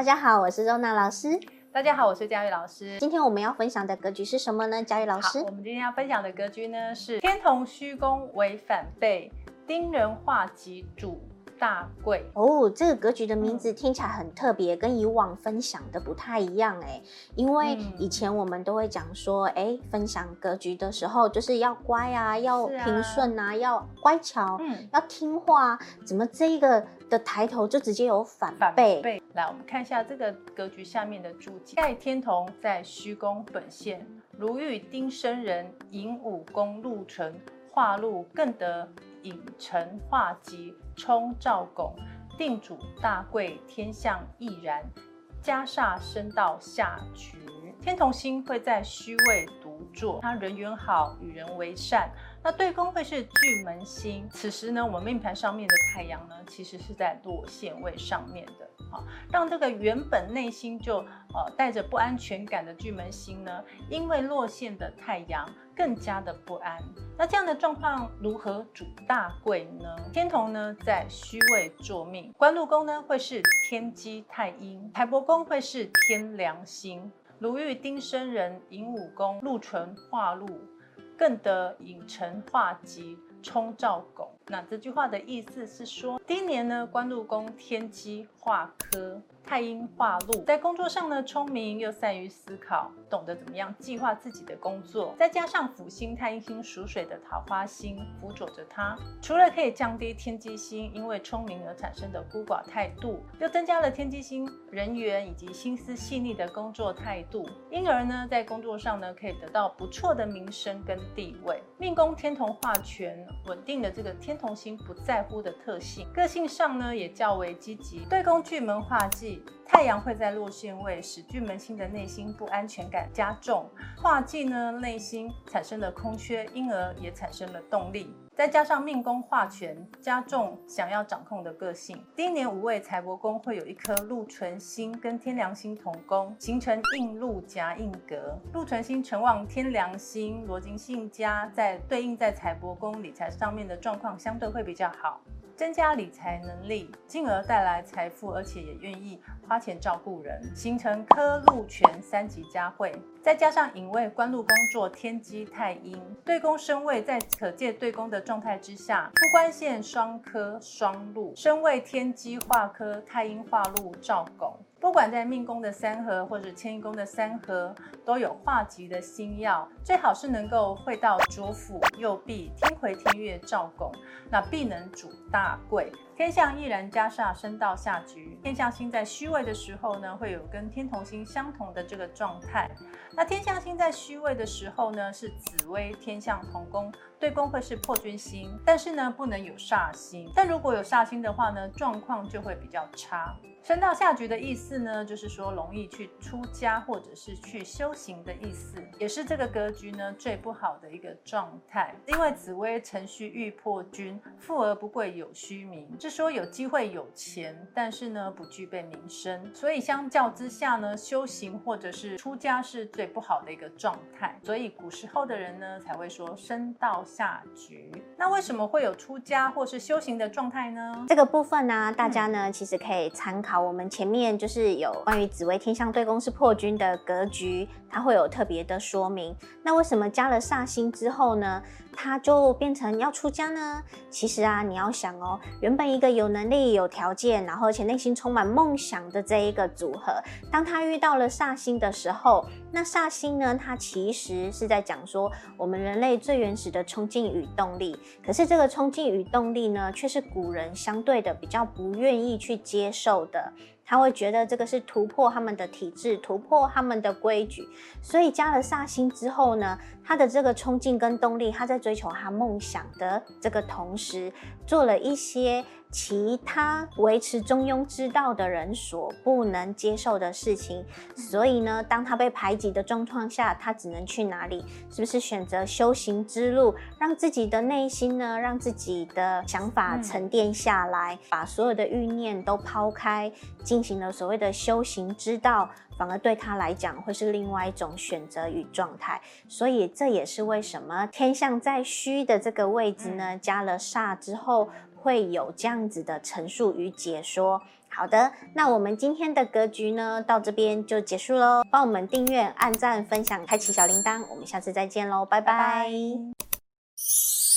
大家好，我是周娜老师。大家好，我是佳玉老师。今天我们要分享的格局是什么呢？佳玉老师，我们今天要分享的格局呢是天同虚宫为反背，丁人化吉主大贵哦，这个格局的名字听起来很特别，嗯、跟以往分享的不太一样哎。因为以前我们都会讲说，哎、嗯，分享格局的时候就是要乖啊，要平顺啊，啊要乖巧，嗯，要听话。怎么这一个的抬头就直接有反背？反背。来，我们看一下这个格局下面的注解：盖天同在虚宫本现，如遇丁生人，寅午宫禄存化禄，更得引辰化吉。冲照拱，定主大贵，天象亦然，加煞生到下局。天同星会在虚位做，他人缘好，与人为善。那对宫会是巨门星，此时呢，我们命盘上面的太阳呢，其实是在落陷位上面的。好，让这个原本内心就呃带着不安全感的巨门星呢，因为落陷的太阳更加的不安。那这样的状况如何主大贵呢？天同呢在虚位坐命，官禄宫呢会是天机太阴，财帛宫会是天梁星。如遇丁申人，寅午宫禄存化禄，更得引辰化吉。冲兆拱，那这句话的意思是说，第一年呢，官禄宫天机化科。太阴化禄，在工作上呢，聪明又善于思考，懂得怎么样计划自己的工作。再加上辅星太阴星属水的桃花星辅佐着他，除了可以降低天机星因为聪明而产生的孤寡态度，又增加了天机星人缘以及心思细腻的工作态度。因而呢，在工作上呢，可以得到不错的名声跟地位。命宫天同化权，稳定的这个天同星不在乎的特性，个性上呢也较为积极。对工具门化忌。太阳会在落陷位，使巨门星的内心不安全感加重。化忌呢，内心产生了空缺，因而也产生了动力。再加上命宫化权，加重想要掌控的个性。今年五位财帛宫会有一颗禄存星跟天梁星同宫，形成印禄夹印格。禄存星承旺天梁星，罗金性佳，在对应在财帛宫理财上面的状况相对会比较好。增加理财能力，进而带来财富，而且也愿意花钱照顾人，形成科禄权三级佳会。再加上引位官禄工作天机太阴，对宫申位在可借对宫的状态之下，夫官线双科双禄，申位天机化科太阴化禄照拱。不管在命宫的三合或者迁移宫的三合，都有化吉的星曜，最好是能够会到左辅右弼天魁天月照拱，那必能主大贵。天相亦然，加煞升到下局。天相星在虚位的时候呢，会有跟天同星相同的这个状态。那天相星在虚位的时候呢，是紫微天相同宫，对宫会是破军星，但是呢，不能有煞星。但如果有煞星的话呢，状况就会比较差。升到下局的意思呢，就是说容易去出家或者是去修行的意思，也是这个格局呢最不好的一个状态。因为紫微辰戌欲破军，富而不贵有虚名，是说有机会有钱，但是呢不具备名声。所以相较之下呢，修行或者是出家是最不好的一个状态。所以古时候的人呢才会说生到下局。那为什么会有出家或是修行的状态呢？这个部分呢、啊，大家呢、嗯、其实可以参考。我们前面就是有关于紫微天相对宫是破军的格局，它会有特别的说明。那为什么加了煞星之后呢，它就变成要出家呢？其实啊，你要想哦，原本一个有能力、有条件，然后而且内心充满梦想的这一个组合，当他遇到了煞星的时候，那煞星呢，它其实是在讲说我们人类最原始的冲劲与动力。可是这个冲劲与动力呢，却是古人相对的比较不愿意去接受的。他会觉得这个是突破他们的体制，突破他们的规矩，所以加了煞星之后呢，他的这个冲劲跟动力，他在追求他梦想的这个同时，做了一些其他维持中庸之道的人所不能接受的事情。所以呢，当他被排挤的状况下，他只能去哪里？是不是选择修行之路，让自己的内心呢，让自己的想法沉淀下来，把所有的欲念都抛开，进行了所谓的修行之道，反而对他来讲会是另外一种选择与状态。所以这也是为什么天象在虚的这个位置呢，加了煞之后。会有这样子的陈述与解说，好的，那我们今天的格局呢，到这边就结束喽。帮我们订阅、按赞、分享、开启小铃铛，我们下次再见喽，拜拜。拜拜。